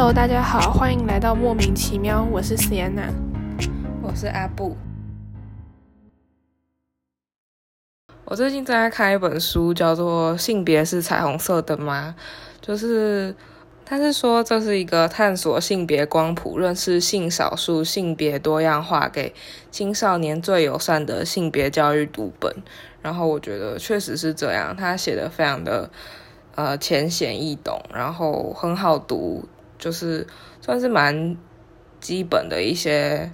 Hello，大家好，欢迎来到莫名其妙，我是 Sienna，我是阿布。我最近正在看一本书，叫做《性别是彩虹色的吗》，就是他是说这是一个探索性别光谱、认识性少数、性别多样化给青少年最友善的性别教育读本。然后我觉得确实是这样，他写的非常的呃浅显易懂，然后很好读，就是算是蛮基本的一些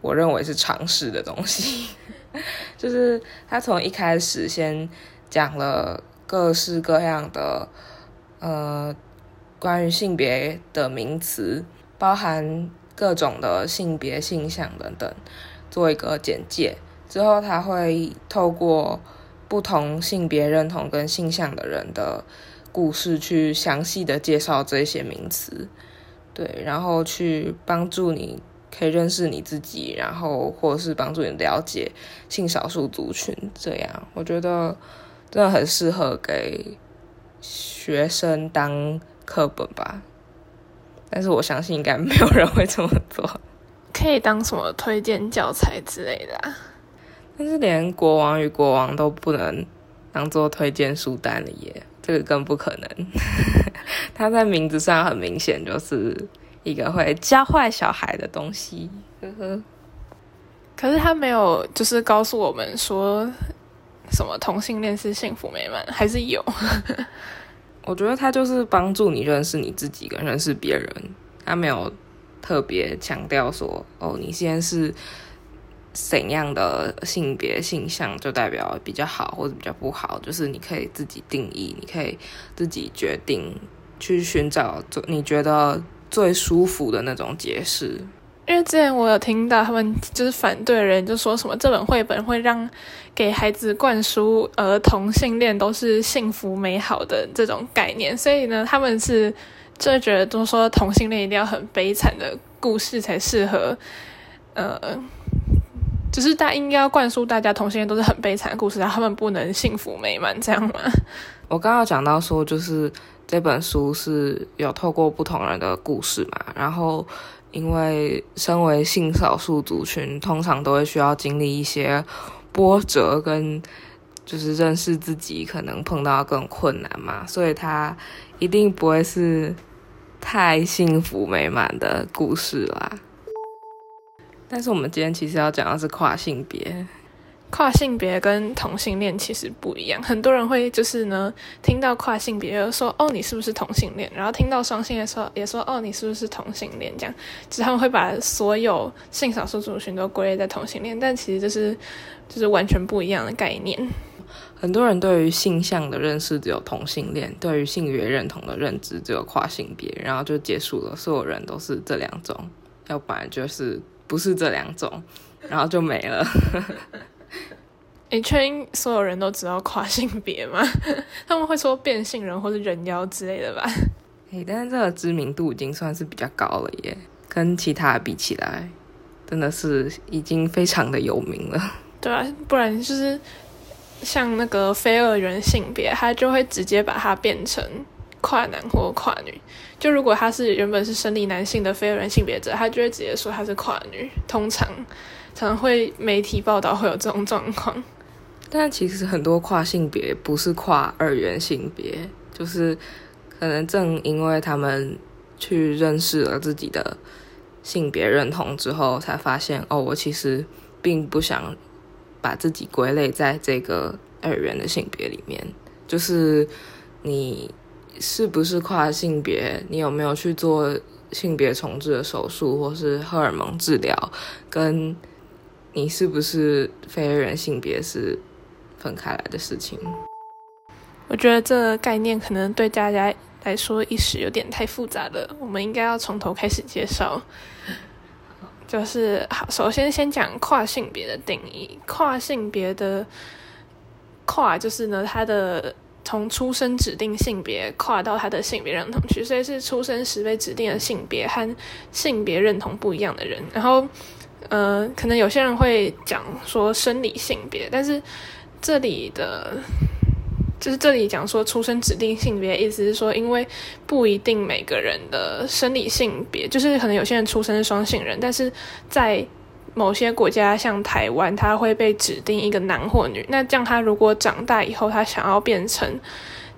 我认为是常识的东西。就是他从一开始先讲了各式各样的呃关于性别的名词，包含各种的性别性向等等，做一个简介。之后他会透过不同性别认同跟性向的人的故事，去详细的介绍这些名词，对，然后去帮助你可以认识你自己，然后或者是帮助你了解性少数族群。这样我觉得真的很适合给学生当课本吧，但是我相信应该没有人会这么做，可以当什么推荐教材之类的啊。但是连国王与国王都不能当做推荐书单了耶，这个更不可能。他在名字上很明显就是一个会教坏小孩的东西，呵呵。可是他没有就是告诉我们说什么同性恋是幸福美满，还是有？我觉得他就是帮助你认识你自己跟认识别人，他没有特别强调说哦，你现在是。怎样的性别性向就代表比较好或者比较不好，就是你可以自己定义，你可以自己决定去寻找你觉得最舒服的那种解释。因为之前我有听到他们就是反对人就说什么这本绘本会让给孩子灌输儿童性恋都是幸福美好的这种概念，所以呢，他们是就觉得都说同性恋一定要很悲惨的故事才适合，呃。只是大家应该要灌输大家同性恋都是很悲惨的故事，然后他们不能幸福美满，这样吗？我刚刚讲到说，就是这本书是有透过不同人的故事嘛，然后因为身为性少数族群，通常都会需要经历一些波折，跟就是认识自己可能碰到更困难嘛，所以它一定不会是太幸福美满的故事啦。但是我们今天其实要讲的是跨性别，跨性别跟同性恋其实不一样。很多人会就是呢，听到跨性别就说哦，你是不是同性恋？然后听到双性恋说也说哦，你是不是同性恋？这样，就是他们会把所有性少数族群都归类在同性恋，但其实就是就是完全不一样的概念。很多人对于性向的认识只有同性恋，对于性别认同的认知只有跨性别，然后就结束了。所有人都是这两种，要不然就是。不是这两种，然后就没了。你确定所有人都知道跨性别吗？他们会说变性人或者人妖之类的吧？哎，但是这个知名度已经算是比较高了耶，跟其他比起来，真的是已经非常的有名了。对啊，不然就是像那个非二元性别，他就会直接把它变成。跨男或跨女，就如果他是原本是生理男性的非二元性别者，他就会直接说他是跨女。通常常会媒体报道会有这种状况，但其实很多跨性别不是跨二元性别，就是可能正因为他们去认识了自己的性别认同之后，才发现哦，我其实并不想把自己归类在这个二元的性别里面，就是你。是不是跨性别？你有没有去做性别重置的手术，或是荷尔蒙治疗？跟你是不是非人性别是分开来的事情？我觉得这个概念可能对大家来说一时有点太复杂了。我们应该要从头开始介绍。就是好，首先先讲跨性别的定义。跨性别的跨就是呢，它的。从出生指定性别跨到他的性别认同区，所以是出生时被指定的性别和性别认同不一样的人。然后，呃，可能有些人会讲说生理性别，但是这里的就是这里讲说出生指定性别，意思是说，因为不一定每个人的生理性别，就是可能有些人出生是双性人，但是在某些国家，像台湾，他会被指定一个男或女。那这样，他如果长大以后，他想要变成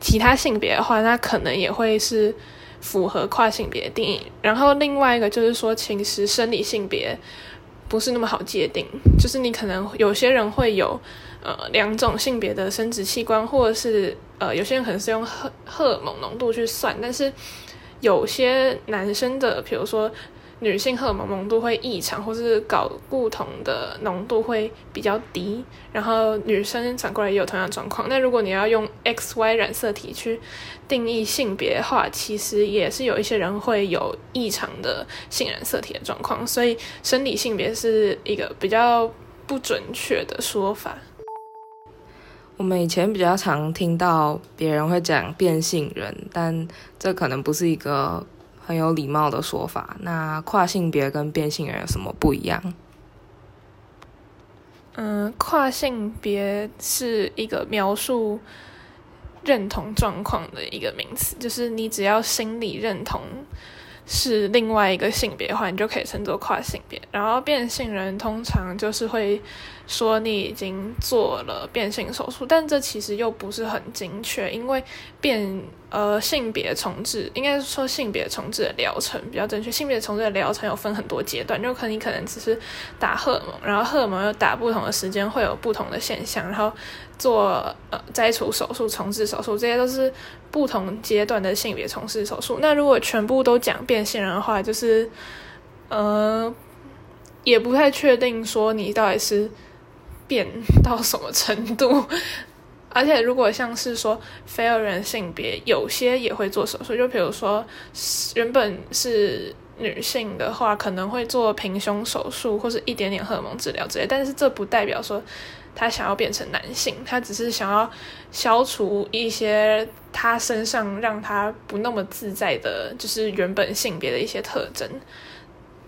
其他性别的话，那可能也会是符合跨性别定义。然后另外一个就是说，其实生理性别不是那么好界定，就是你可能有些人会有。呃，两种性别的生殖器官，或者是呃，有些人可能是用荷荷尔蒙浓度去算，但是 有些男生的，比如说。女性荷尔蒙浓度会异常，或是搞不同的浓度会比较低，然后女生反过来也有同样状况。那如果你要用 X Y 染色体去定义性别的话，其实也是有一些人会有异常的性染色体的状况，所以生理性别是一个比较不准确的说法。我们以前比较常听到别人会讲变性人，但这可能不是一个。很有礼貌的说法。那跨性别跟变性人有什么不一样？嗯，跨性别是一个描述认同状况的一个名词，就是你只要心理认同是另外一个性别的话，你就可以称作跨性别。然后变性人通常就是会说你已经做了变性手术，但这其实又不是很精确，因为变。呃，性别重置应该说性别重置的疗程比较正确。性别重置的疗程有分很多阶段，就可能你可能只是打荷尔蒙，然后荷尔蒙又打不同的时间会有不同的现象，然后做呃摘除手术、重置手术，这些都是不同阶段的性别重置手术。那如果全部都讲变性人的话，就是呃也不太确定说你到底是变 到什么程度。而且，如果像是说非二元性别，有些也会做手术。就比如说，原本是女性的话，可能会做平胸手术，或是一点点荷尔蒙治疗之类。但是，这不代表说他想要变成男性，他只是想要消除一些他身上让他不那么自在的，就是原本性别的一些特征。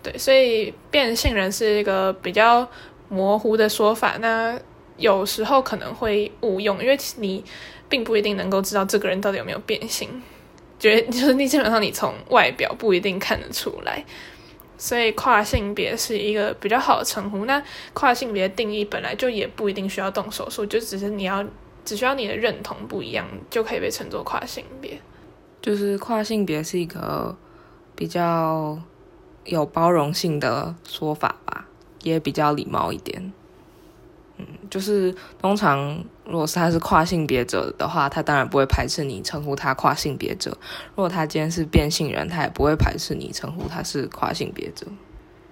对，所以变性人是一个比较模糊的说法。那。有时候可能会误用，因为你并不一定能够知道这个人到底有没有变性，觉得就是你基本上你从外表不一定看得出来，所以跨性别是一个比较好的称呼。那跨性别定义本来就也不一定需要动手术，就只是你要只需要你的认同不一样，就可以被称作跨性别。就是跨性别是一个比较有包容性的说法吧，也比较礼貌一点。嗯，就是通常，如果是他是跨性别者的话，他当然不会排斥你称呼他跨性别者。如果他今天是变性人，他也不会排斥你称呼他是跨性别者。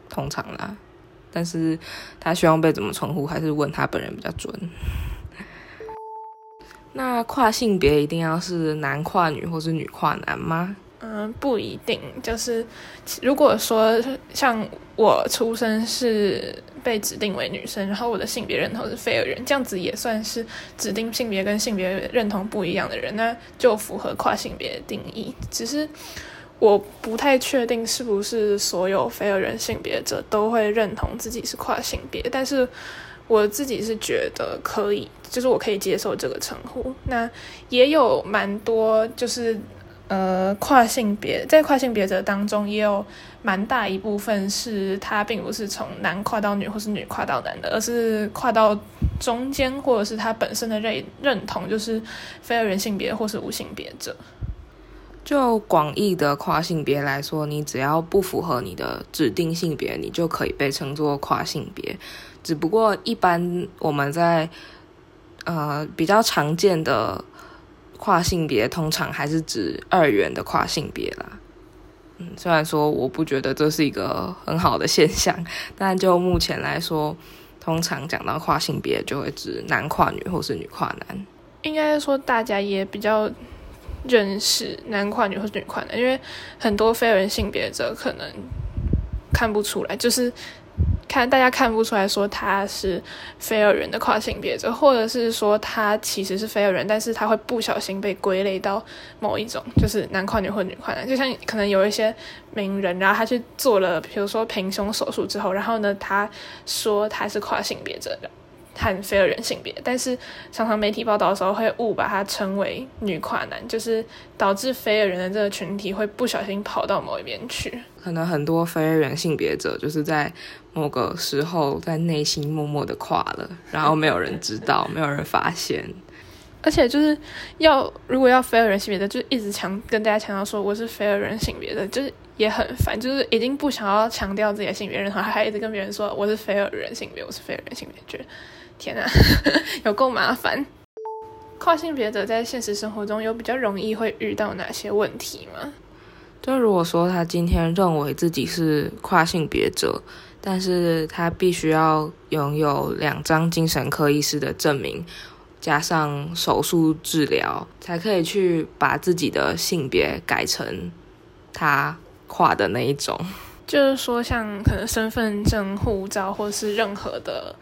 通常啦，但是他希望被怎么称呼，还是问他本人比较准。那跨性别一定要是男跨女或是女跨男吗？嗯，不一定。就是如果说像我出生是被指定为女生，然后我的性别认同是非二人，这样子也算是指定性别跟性别认同不一样的人，那就符合跨性别定义。只是我不太确定是不是所有非二人性别者都会认同自己是跨性别，但是我自己是觉得可以，就是我可以接受这个称呼。那也有蛮多就是。呃，跨性别在跨性别者当中也有蛮大一部分是他并不是从男跨到女或是女跨到男的，而是跨到中间，或者是他本身的认认同就是非二元性别或是无性别者。就广义的跨性别来说，你只要不符合你的指定性别，你就可以被称作跨性别。只不过一般我们在呃比较常见的。跨性别通常还是指二元的跨性别啦，嗯，虽然说我不觉得这是一个很好的现象，但就目前来说，通常讲到跨性别就会指男跨女或是女跨男。应该说大家也比较认识男跨女或是女跨男，因为很多非人性别者可能看不出来，就是。看大家看不出来说他是非二元的跨性别者，或者是说他其实是非二元，但是他会不小心被归类到某一种，就是男跨女或女跨男。就像可能有一些名人，然后他去做了，比如说平胸手术之后，然后呢，他说他是跨性别者的，和非二元性别，但是常常媒体报道的时候会误把它称为女跨男，就是导致非二元的这个群体会不小心跑到某一边去。可能很多非二元性别者就是在某个时候在内心默默的跨了，然后没有人知道，没有人发现。而且就是要如果要非二元性别的，就一直强跟大家强调说我是非二元性别的，就是也很烦，就是已经不想要强调自己的性别认同，还还一直跟别人说我是非二元性别，我是非二元性别，觉得天啊，有够麻烦。跨性别者在现实生活中有比较容易会遇到哪些问题吗？就如果说他今天认为自己是跨性别者，但是他必须要拥有两张精神科医师的证明。加上手术治疗，才可以去把自己的性别改成他跨的那一种。就是说，像可能身份证、护照，或是任何的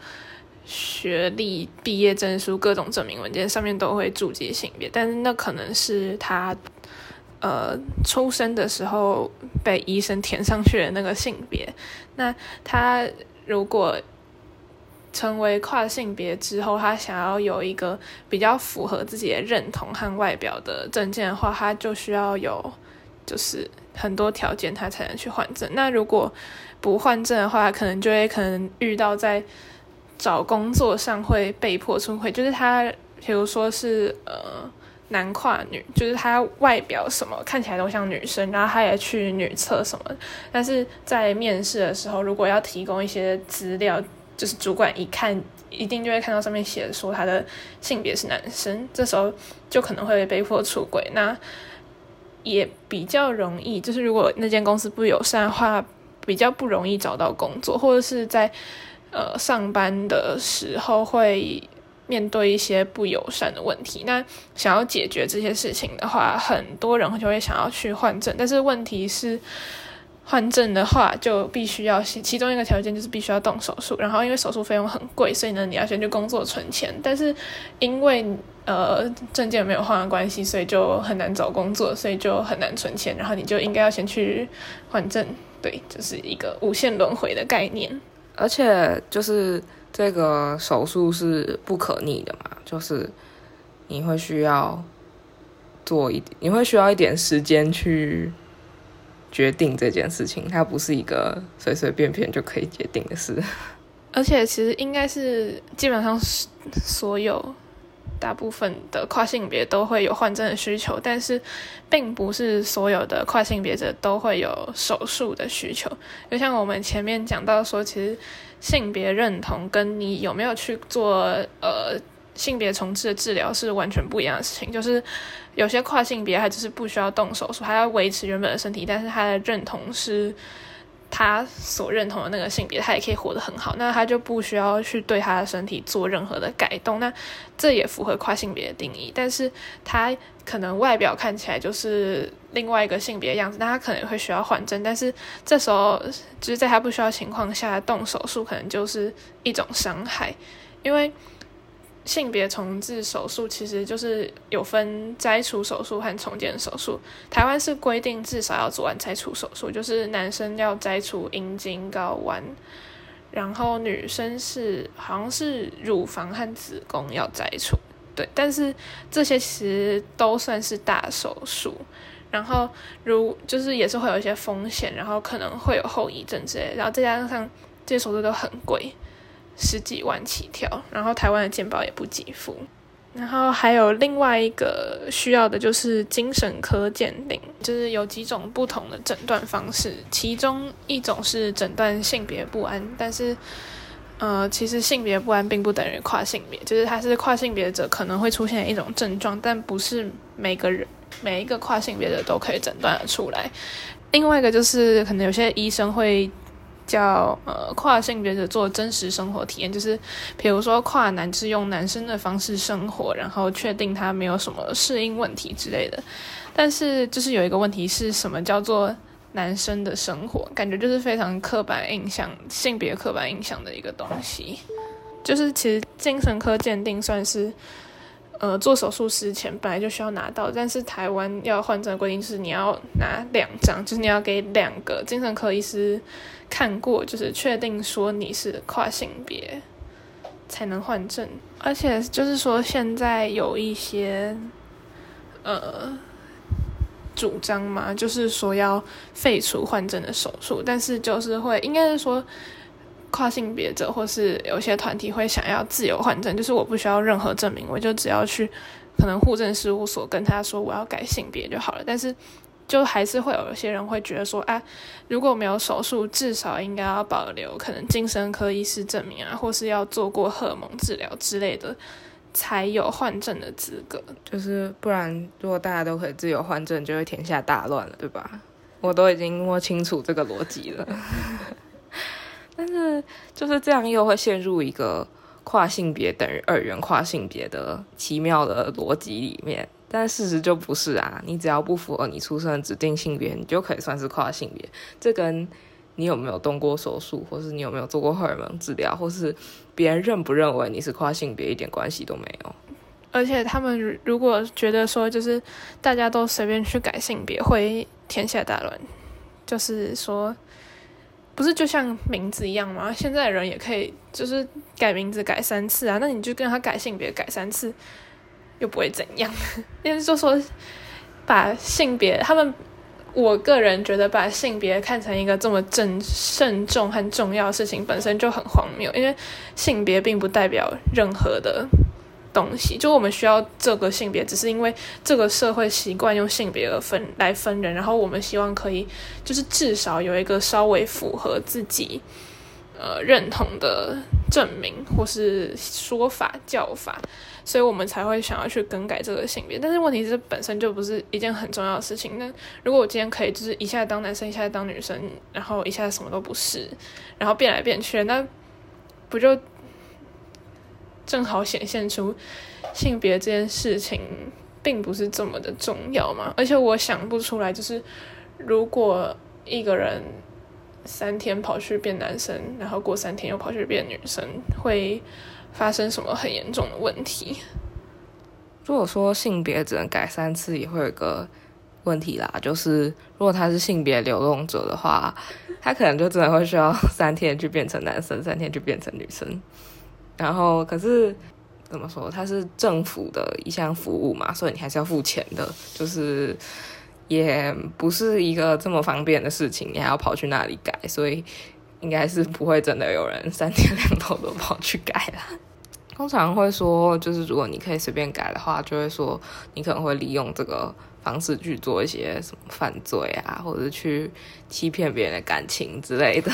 学历、毕业证书、各种证明文件上面都会注记性别，但是那可能是他呃出生的时候被医生填上去的那个性别。那他如果成为跨性别之后，他想要有一个比较符合自己的认同和外表的证件的话，他就需要有就是很多条件，他才能去换证。那如果不换证的话，可能就会可能遇到在找工作上会被迫出轨，就是他比如说是呃男跨女，就是他外表什么看起来都像女生，然后他也去女厕什么，但是在面试的时候，如果要提供一些资料。就是主管一看，一定就会看到上面写说他的性别是男生，这时候就可能会被迫出轨。那也比较容易，就是如果那间公司不友善的话，比较不容易找到工作，或者是在呃上班的时候会面对一些不友善的问题。那想要解决这些事情的话，很多人就会想要去换证，但是问题是。换证的话，就必须要先，其中一个条件就是必须要动手术，然后因为手术费用很贵，所以呢，你要先去工作存钱。但是因为呃证件没有换的关系，所以就很难找工作，所以就很难存钱。然后你就应该要先去换证，对，就是一个无限轮回的概念。而且就是这个手术是不可逆的嘛，就是你会需要做一，你会需要一点时间去。决定这件事情，它不是一个随随便便就可以决定的事。而且，其实应该是基本上所有大部分的跨性别都会有换证的需求，但是并不是所有的跨性别者都会有手术的需求。就像我们前面讲到说，其实性别认同跟你有没有去做呃。性别重置的治疗是完全不一样的事情，就是有些跨性别他就是不需要动手术，还要维持原本的身体，但是他的认同是他所认同的那个性别，他也可以活得很好，那他就不需要去对他的身体做任何的改动，那这也符合跨性别的定义。但是他可能外表看起来就是另外一个性别的样子，那他可能会需要换证，但是这时候就是在他不需要情况下动手术，可能就是一种伤害，因为。性别重置手术其实就是有分摘除手术和重建手术。台湾是规定至少要做完摘除手术，就是男生要摘除阴茎睾丸，然后女生是好像是乳房和子宫要摘除。对，但是这些其实都算是大手术，然后如就是也是会有一些风险，然后可能会有后遗症之类，然后再加上这些手术都很贵。十几万起跳，然后台湾的健保也不给付，然后还有另外一个需要的就是精神科鉴定，就是有几种不同的诊断方式，其中一种是诊断性别不安，但是呃，其实性别不安并不等于跨性别，就是它是跨性别者可能会出现一种症状，但不是每个人每一个跨性别者都可以诊断的出来。另外一个就是可能有些医生会。叫呃跨性别者做真实生活体验，就是比如说跨男是用男生的方式生活，然后确定他没有什么适应问题之类的。但是就是有一个问题是什么叫做男生的生活？感觉就是非常刻板印象、性别刻板印象的一个东西。就是其实精神科鉴定算是。呃，做手术之前本来就需要拿到，但是台湾要换证的规定是你要拿两张，就是你要给两个精神科医师看过，就是确定说你是跨性别，才能换证。而且就是说，现在有一些呃主张嘛，就是说要废除换证的手术，但是就是会应该是说跨性别者或是有些团体会想要自由换证，就是我不需要任何证明，我就只要去可能户政事务所跟他说我要改性别就好了。但是就还是会有一些人会觉得说，啊，如果没有手术，至少应该要保留可能精神科医师证明啊，或是要做过荷尔蒙治疗之类的，才有换证的资格。就是不然，如果大家都可以自由换证，就会天下大乱了，对吧？我都已经摸清楚这个逻辑了，但是就是这样又会陷入一个跨性别等于二元跨性别的奇妙的逻辑里面。但事实就不是啊！你只要不符合你出生的指定性别，你就可以算是跨性别。这跟你有没有动过手术，或是你有没有做过荷尔蒙治疗，或是别人认不认为你是跨性别，一点关系都没有。而且他们如果觉得说，就是大家都随便去改性别，会天下大乱。就是说，不是就像名字一样吗？现在人也可以就是改名字改三次啊，那你就跟他改性别改三次。又不会怎样，因 为就说把性别，他们我个人觉得把性别看成一个这么正慎重和重要的事情，本身就很荒谬。因为性别并不代表任何的东西，就我们需要这个性别，只是因为这个社会习惯用性别而分来分人，然后我们希望可以就是至少有一个稍微符合自己呃认同的证明或是说法叫法。所以我们才会想要去更改这个性别，但是问题是本身就不是一件很重要的事情。那如果我今天可以就是一下当男生，一下当女生，然后一下什么都不是，然后变来变去，那不就正好显现出性别这件事情并不是这么的重要嘛？而且我想不出来，就是如果一个人三天跑去变男生，然后过三天又跑去变女生，会。发生什么很严重的问题？如果说性别只能改三次，也会有一个问题啦，就是如果他是性别流动者的话，他可能就真的会需要三天去变成男生，三天就变成女生。然后，可是怎么说，它是政府的一项服务嘛，所以你还是要付钱的，就是也不是一个这么方便的事情，你还要跑去那里改，所以。应该是不会真的有人三天两头都跑去改啦。通常会说，就是如果你可以随便改的话，就会说你可能会利用这个方式去做一些什么犯罪啊，或者去欺骗别人的感情之类的。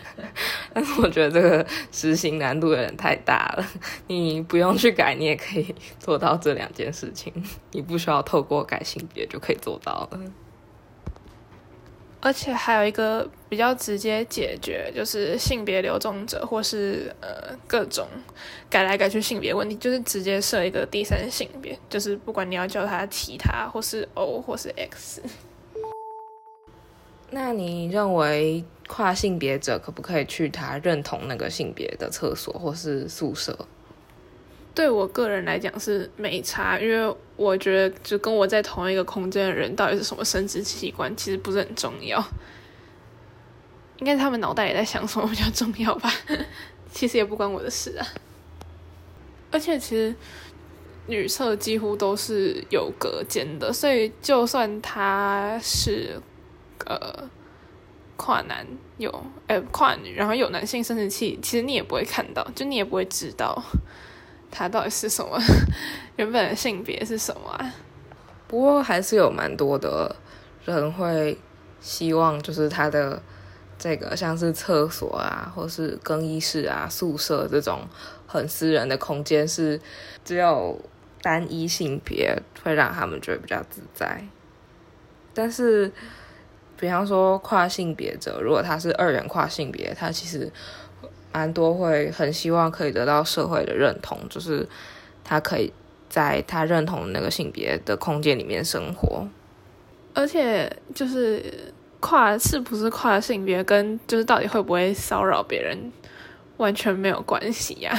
但是我觉得这个实行难度有点太大了。你不用去改，你也可以做到这两件事情。你不需要透过改性别就可以做到了。而且还有一个比较直接解决，就是性别流动者或是呃各种改来改去性别问题，就是直接设一个第三性别，就是不管你要叫他其他或是 O 或是 X。那你认为跨性别者可不可以去他认同那个性别的厕所或是宿舍？对我个人来讲是没差，因为我觉得就跟我在同一个空间的人到底是什么生殖器官，其实不是很重要。应该他们脑袋也在想什么比较重要吧？其实也不关我的事啊。而且其实女厕几乎都是有隔间的，所以就算他是呃跨男有哎跨女，然后有男性生殖器，其实你也不会看到，就你也不会知道。他到底是什么？原本的性别是什么啊？不过还是有蛮多的人会希望，就是他的这个像是厕所啊，或是更衣室啊、宿舍这种很私人的空间，是只有单一性别，会让他们觉得比较自在。但是，比方说跨性别者，如果他是二元跨性别，他其实。蛮多会很希望可以得到社会的认同，就是他可以在他认同的那个性别的空间里面生活，而且就是跨是不是跨性别，跟就是到底会不会骚扰别人，完全没有关系呀，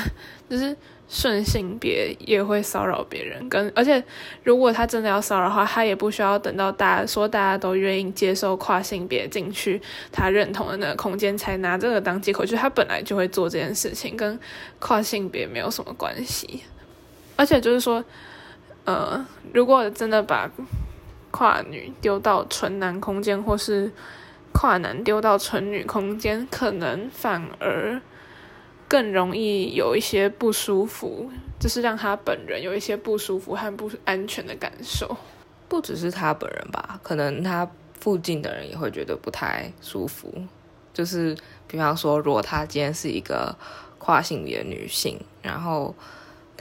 就是顺性别也会骚扰别人，跟而且如果他真的要骚扰的话，他也不需要等到大家说大家都愿意接受跨性别进去他认同的那个空间才拿这个当借口，就是他本来就会做这件事情，跟跨性别没有什么关系。而且就是说，呃，如果真的把跨女丢到纯男空间，或是跨男丢到纯女空间，可能反而更容易有一些不舒服，就是让他本人有一些不舒服和不安全的感受。不只是他本人吧，可能他附近的人也会觉得不太舒服。就是比方说，如果他今天是一个跨性别女性，然后。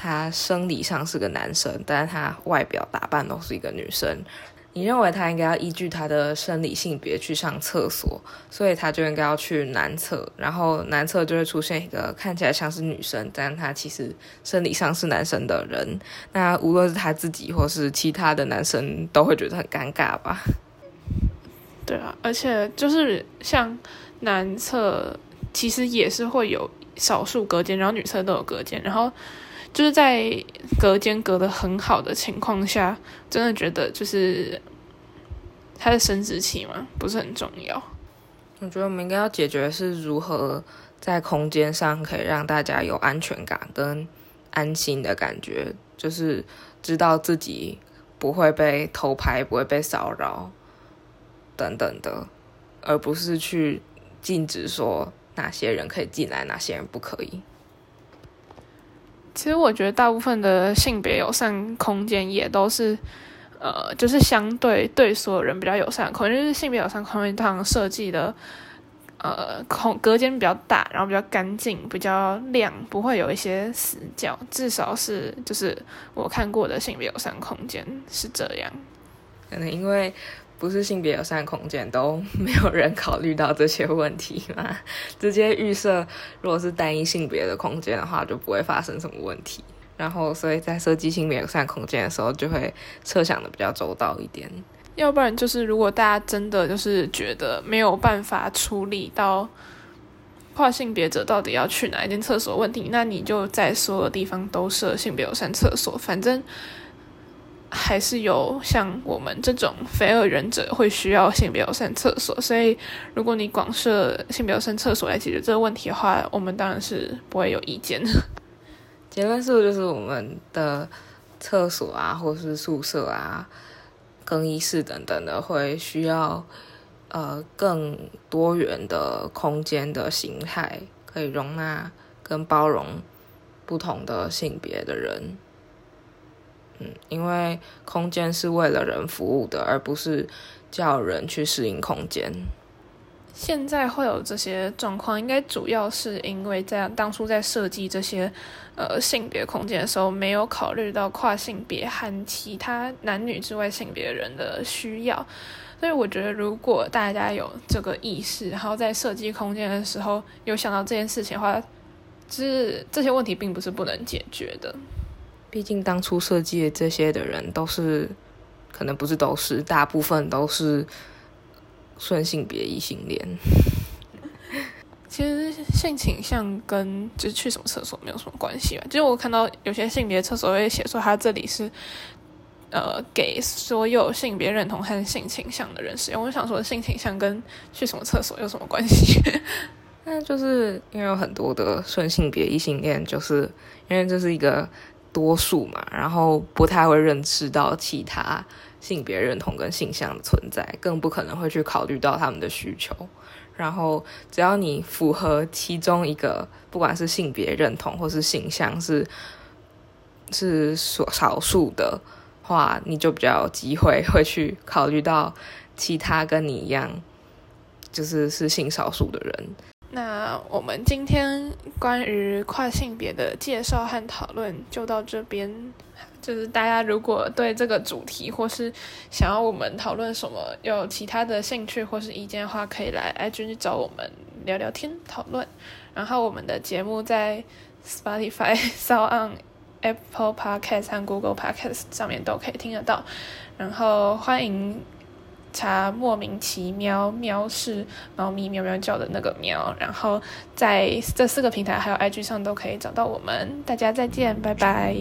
他生理上是个男生，但是他外表打扮都是一个女生。你认为他应该要依据他的生理性别去上厕所，所以他就应该要去男厕，然后男厕就会出现一个看起来像是女生，但他其实生理上是男生的人。那无论是他自己或是其他的男生，都会觉得很尴尬吧？对啊，而且就是像男厕，其实也是会有少数隔间，然后女厕都有隔间，然后。就是在隔间隔得很好的情况下，真的觉得就是他的生殖器嘛，不是很重要。我觉得我们应该要解决是如何在空间上可以让大家有安全感跟安心的感觉，就是知道自己不会被偷拍、不会被骚扰等等的，而不是去禁止说哪些人可以进来，哪些人不可以。其实我觉得大部分的性别友善空间也都是，呃，就是相对对所有人比较友善的空间，就是性别友善空间通常设计的，呃，空隔间比较大，然后比较干净，比较亮，不会有一些死角，至少是就是我看过的性别友善空间是这样。可能因为。不是性别友善空间都没有人考虑到这些问题吗？直接预设，如果是单一性别的空间的话，就不会发生什么问题。然后，所以在设计性别友善空间的时候，就会设想的比较周到一点。要不然就是，如果大家真的就是觉得没有办法处理到跨性别者到底要去哪一间厕所问题，那你就在所有地方都设性别友善厕所，反正。还是有像我们这种非二人者会需要性别友善厕所，所以如果你广设性别友善厕所来解决这个问题的话，我们当然是不会有意见的。结论是不是就是我们的厕所啊，或是宿舍啊、更衣室等等的，会需要呃更多元的空间的形态，可以容纳跟包容不同的性别的人。嗯，因为空间是为了人服务的，而不是叫人去适应空间。现在会有这些状况，应该主要是因为在当初在设计这些呃性别空间的时候，没有考虑到跨性别和其他男女之外性别人的需要。所以我觉得，如果大家有这个意识，然后在设计空间的时候有想到这件事情的话，就是这些问题并不是不能解决的。毕竟当初设计这些的人都是，可能不是都是，大部分都是顺性别异性恋。其实性倾向跟就是去什么厕所没有什么关系吧。就是我看到有些性别厕所会写说，它这里是呃给所有性别认同和性倾向的人使用。我想说，性倾向跟去什么厕所有什么关系？那就是因为有很多的顺性别异性恋，就是因为这是一个。多数嘛，然后不太会认识到其他性别认同跟性向的存在，更不可能会去考虑到他们的需求。然后，只要你符合其中一个，不管是性别认同或是性向是是所少数的话，你就比较有机会会去考虑到其他跟你一样，就是是性少数的人。那我们今天关于跨性别的介绍和讨论就到这边。就是大家如果对这个主题或是想要我们讨论什么，有其他的兴趣或是意见的话，可以来 IG 找我们聊聊天讨论。然后我们的节目在 Spotify、s o n Apple Podcast 和 Google Podcast 上面都可以听得到。然后欢迎。查莫名其妙喵是猫咪喵喵叫的那个喵，然后在这四个平台还有 IG 上都可以找到我们。大家再见，拜拜。